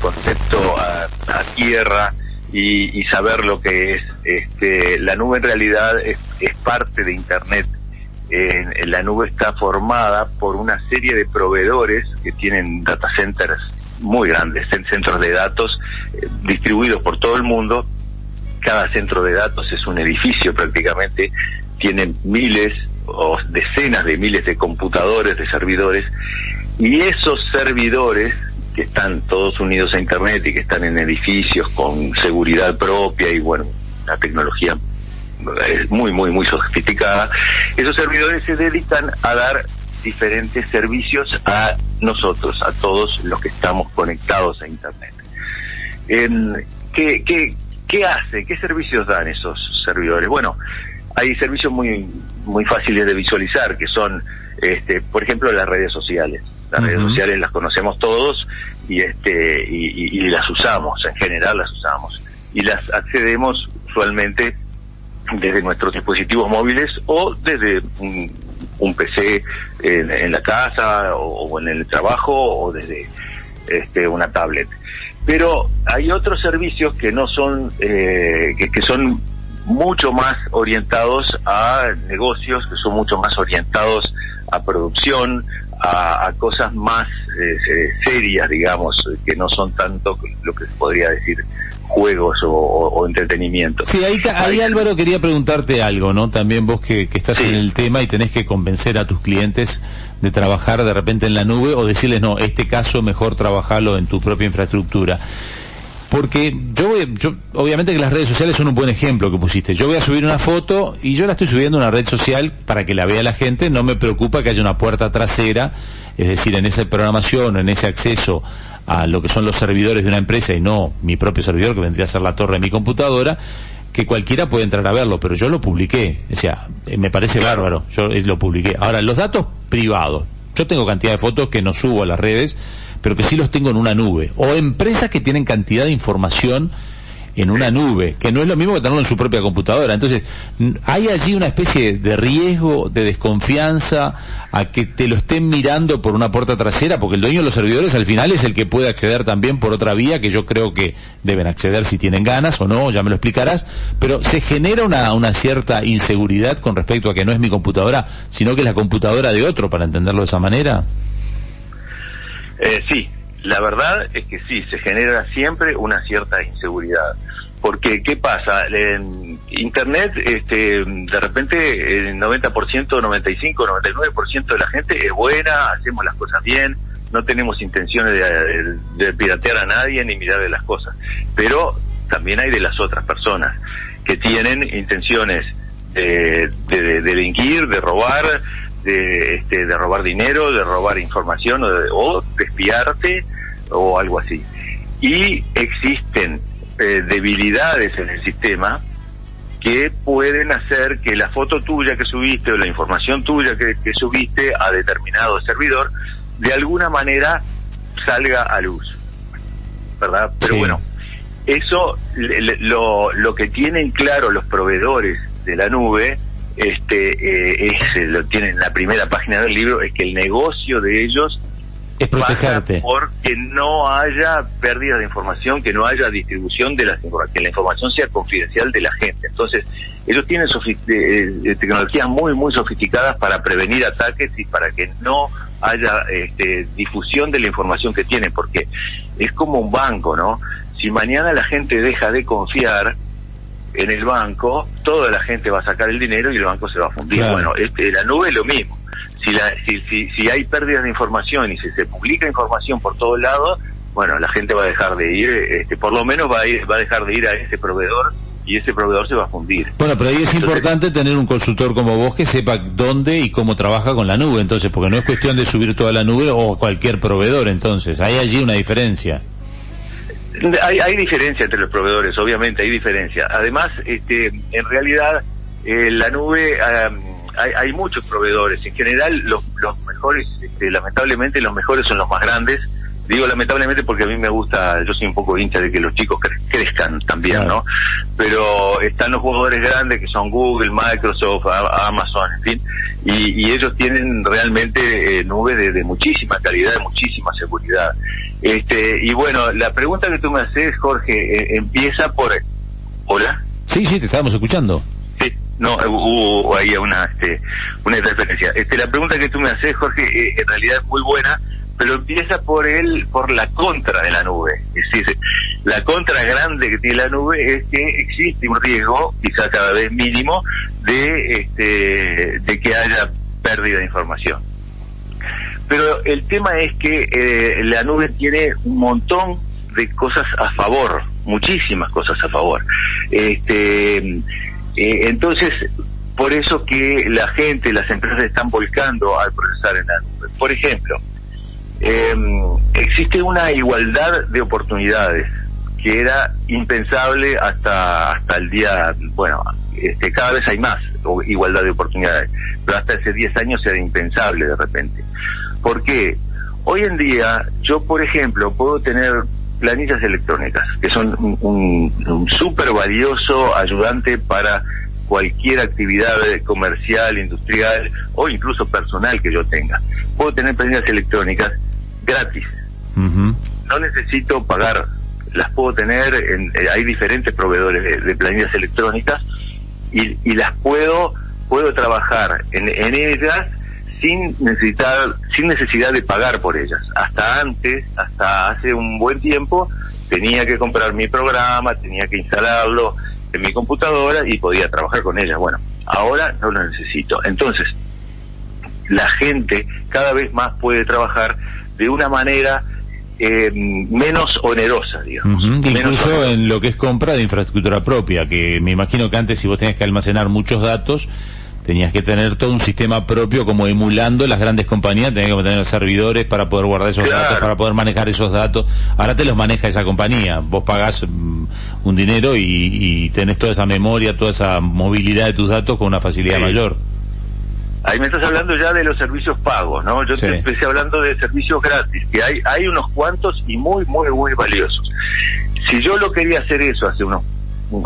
concepto a, tierra y, saber lo que es. Este, la nube en realidad es, parte de Internet. La nube está formada por una serie de proveedores que tienen data centers muy grandes, centros de datos eh, distribuidos por todo el mundo. Cada centro de datos es un edificio prácticamente, tiene miles o decenas de miles de computadores, de servidores, y esos servidores que están todos unidos a Internet y que están en edificios con seguridad propia y bueno, la tecnología es muy, muy, muy sofisticada, esos servidores se dedican a dar diferentes servicios a nosotros, a todos los que estamos conectados a Internet. ¿qué, qué, ¿Qué hace? ¿Qué servicios dan esos servidores? Bueno, hay servicios muy, muy fáciles de visualizar, que son, este, por ejemplo, las redes sociales. Las redes sociales las conocemos todos y este y, las usamos, en general las usamos. Y las accedemos usualmente desde nuestros dispositivos móviles o desde un, PC en, la casa o, en el trabajo o desde este, una tablet. Pero hay otros servicios que no son, eh, que, que son mucho más orientados a negocios, que son mucho más orientados a producción, a, cosas más eh, eh, serias, digamos, que no son tanto lo que se podría decir juegos o, entretenimiento. Sí, ahí, ahí, Álvaro quería preguntarte algo, ¿no? También vos que, estás en el tema y tenés que convencer a tus clientes de trabajar de repente en la nube o decirles, no, este caso mejor trabajarlo en tu propia infraestructura. Porque yo, yo, obviamente que las redes sociales son un buen ejemplo que pusiste. Yo voy a subir una foto y yo la estoy subiendo a una red social para que la vea la gente. No me preocupa que haya una puerta trasera, es decir, en esa programación, en ese acceso a lo que son los servidores de una empresa y no mi propio servidor que vendría a ser la torre de mi computadora, que cualquiera puede entrar a verlo, pero yo lo publiqué. O sea, eh, me parece bárbaro. Yo eh, lo publiqué. Ahora, los datos privados. Yo tengo cantidad de fotos que no subo a las redes pero que sí los tengo en una nube. O empresas que tienen cantidad de información en una nube, que no es lo mismo que tenerlo en su propia computadora. Entonces, hay allí una especie de riesgo, de desconfianza a que te lo estén mirando por una puerta trasera, porque el dueño de los servidores al final es el que puede acceder también por otra vía, que yo creo que deben acceder si tienen ganas o no, ya me lo explicarás, pero se genera una, una cierta inseguridad con respecto a que no es mi computadora, sino que es la computadora de otro, para entenderlo de esa manera. Eh, sí, la verdad es que sí, se genera siempre una cierta inseguridad. Porque, ¿qué pasa? En Internet, este, de repente, el 90%, 95, 99% de la gente es buena, hacemos las cosas bien, no tenemos intenciones de, piratear a nadie ni mirar de las cosas. Pero también hay de las otras personas que tienen intenciones de, de delinquir, de robar, de, este, de robar dinero, de robar información o de, o espiarte o algo así. Y existen eh, debilidades en el sistema que pueden hacer que la foto tuya que subiste o la información tuya que, subiste a determinado servidor de alguna manera salga a luz. ¿Verdad? Pero bueno, eso lo, lo que tienen claro los proveedores de la nube este eh, es, lo tienen en la primera página del libro, es que el negocio de ellos es protegerte. Porque no haya pérdida de información, que no haya distribución de las que la información sea confidencial de la gente. Entonces, ellos tienen eh, tecnologías muy, muy sofisticadas para prevenir ataques y para que no haya este, difusión de la información que tienen, porque es como un banco, ¿no? Si mañana la gente deja de confiar, en el banco, toda la gente va a sacar el dinero y el banco se va a fundir. Bueno, este, la nube es lo mismo. Si, la, si, si, si hay pérdidas de información y si se publica información por todos lados, bueno, la gente va a dejar de ir, este, por lo menos va a, ir, va a dejar de ir a ese proveedor y ese proveedor se va a fundir. Bueno, pero ahí es importante tener un consultor como vos que sepa dónde y cómo trabaja con la nube, entonces, porque no es cuestión de subir toda la nube o cualquier proveedor, entonces, hay allí una diferencia. Hay, hay diferencia entre los proveedores, obviamente hay diferencia. Además, este, en realidad, eh, la nube, hay, hay, muchos proveedores. En general, los, los mejores, este, lamentablemente, los mejores son los más grandes. Digo lamentablemente porque a mí me gusta, yo soy un poco hincha de que los chicos crezcan también, ¿no? Pero están los jugadores grandes que son Google, Microsoft, Amazon, en fin, y, ellos tienen realmente eh, nubes de, muchísima calidad, de muchísima seguridad. Este, y bueno, la pregunta que tú me haces, Jorge, eh, empieza por... ¿Hola? Sí, sí, te estábamos escuchando. Sí, no, hubo ahí una, este, una interferencia. Este, la pregunta que tú me haces, Jorge, eh, en realidad es muy buena pero empieza por el, por la contra de la nube. Es decir, la contra grande que tiene la nube es que existe un riesgo, quizá cada vez mínimo, de, este, de que haya pérdida de información. Pero el tema es que eh, la nube tiene un montón de cosas a favor, muchísimas cosas a favor. Este, eh, entonces, por eso que la gente, las empresas están volcando al procesar en la nube. Por ejemplo, eh, existe una igualdad de oportunidades que era impensable hasta hasta el día, bueno, este, cada vez hay más igualdad de oportunidades, pero hasta hace 10 años era impensable de repente. ¿Por qué? Hoy en día yo, por ejemplo, puedo tener planillas electrónicas, que son un, un súper valioso ayudante para cualquier actividad comercial, industrial o incluso personal que yo tenga. Puedo tener planillas electrónicas gratis. No necesito pagar, las puedo tener, en, eh, hay diferentes proveedores de, planillas electrónicas y, y, las puedo puedo trabajar en, en ellas sin necesitar sin necesidad de pagar por ellas. Hasta antes, hasta hace un buen tiempo, tenía que comprar mi programa, tenía que instalarlo en mi computadora y podía trabajar con ellas. Bueno, ahora no lo necesito. Entonces, la gente cada vez más puede trabajar de una manera eh, menos onerosa, digamos. Incluso en lo que es compra de infraestructura propia, que me imagino que antes si vos tenías que almacenar muchos datos, tenías que tener todo un sistema propio como emulando las grandes compañías, tenías que tener servidores para poder guardar esos datos, para poder manejar esos datos. Ahora te los maneja esa compañía. Vos pagás mm, un dinero y, tenés toda esa memoria, toda esa movilidad de tus datos con una facilidad mayor. Ahí me estás hablando ya de los servicios pagos, ¿no? Yo te empecé hablando de servicios gratis, que hay, hay unos cuantos y muy, muy, muy valiosos. Si yo lo quería hacer eso hace unos,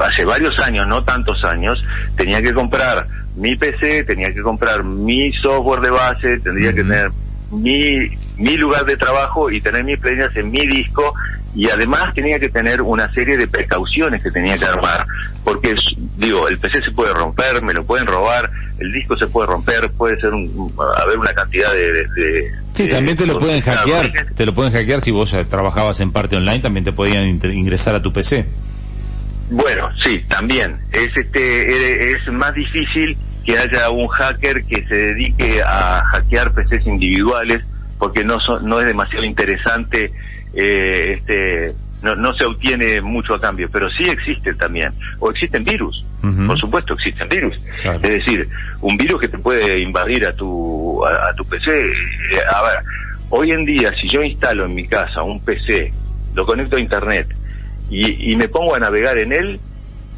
hace varios años, no tantos años, tenía que comprar mi PC, tenía que comprar mi software de base, tendría que tener mi, mi lugar de trabajo y tener mis planillas en mi disco y además tenía que tener una serie de precauciones que tenía que armar porque digo el PC se puede romper me lo pueden robar el disco se puede romper puede ser un, haber una cantidad de, sí también te lo pueden hackear te lo pueden hackear si vos trabajabas en parte online también te podían ingresar a tu PC bueno sí también. Es este es más difícil que haya un hacker que se dedique a hackear PCs individuales porque no son, no es demasiado interesante eh, este no, no se obtiene mucho a cambio, pero sí existen también, o existen virus, por supuesto existen virus, es decir, un virus que te puede invadir a tu, a, tu PC, eh, a ver, hoy en día si yo instalo en mi casa un PC, lo conecto a internet y, y me pongo a navegar en él,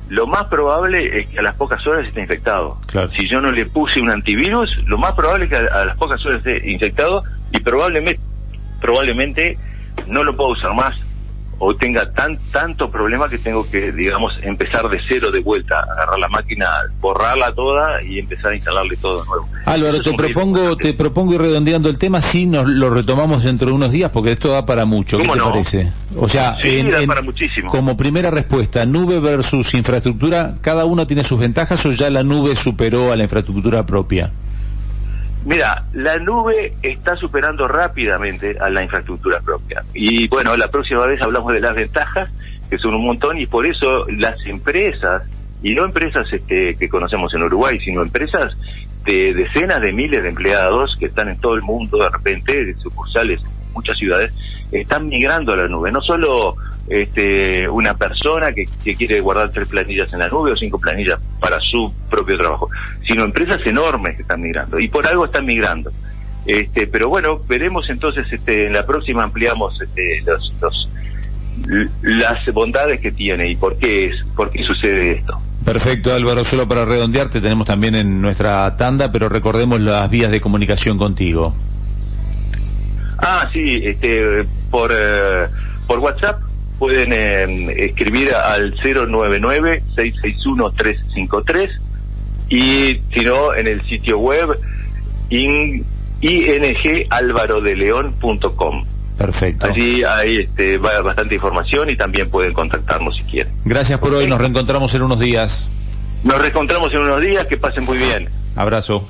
lo más probable es que a las pocas horas esté infectado. Si yo no le puse un antivirus, lo más probable es que a, las pocas horas esté infectado y probablemente, probablemente no lo puedo usar más o tenga tan tanto problema que tengo que, digamos, empezar de cero de vuelta, agarrar la máquina, borrarla toda y empezar a instalarle todo de nuevo. Álvaro, te propongo, te propongo ir redondeando el tema, si nos lo retomamos dentro de unos días, porque esto da para mucho. ¿Qué te parece? O sea, para muchísimo. como primera respuesta, nube versus infraestructura, ¿cada uno tiene sus ventajas o ya la nube superó a la infraestructura propia? Mira, la nube está superando rápidamente a la infraestructura propia. Y bueno, la próxima vez hablamos de las ventajas, que son un montón, y por eso las empresas, y no empresas este, que conocemos en Uruguay, sino empresas de decenas de miles de empleados que están en todo el mundo de repente, de sucursales muchas ciudades, están migrando a la nube. No solo este, una persona que, quiere guardar tres planillas en la nube o cinco planillas para su propio trabajo, sino empresas enormes que están migrando y por algo están migrando. Este, pero bueno, veremos entonces, este, en la próxima ampliamos este, los, los, las bondades que tiene y por qué es, por qué sucede esto. Perfecto, Álvaro. Solo para redondearte, tenemos también en nuestra tanda, pero recordemos las vías de comunicación contigo. Ah, sí, este, por, eh, por WhatsApp pueden eh, escribir al 099-661-353 y si no, en el sitio web in, ingalvarodeleón.com. Perfecto. Allí hay este, bastante información y también pueden contactarnos si quieren. Gracias por hoy, nos reencontramos en unos días. Nos reencontramos en unos días, que pasen muy bien. Abrazo.